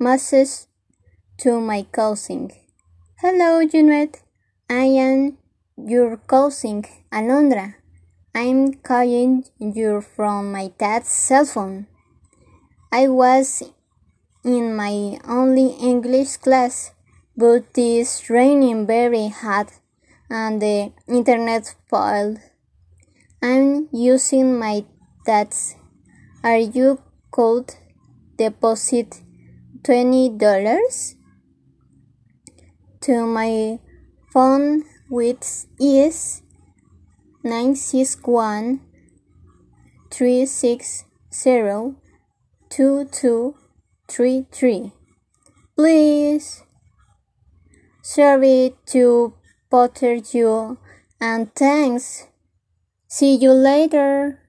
message to my cousin. Hello, Junet. I am your cousin, Alondra. I'm calling you from my dad's cell phone. I was in my only English class, but it's raining very hard and the internet failed. I'm using my dad's. Are you could deposit twenty dollars to my phone which is nine six one three six zero two two three three. Please. Sorry to bother you and thanks. See you later.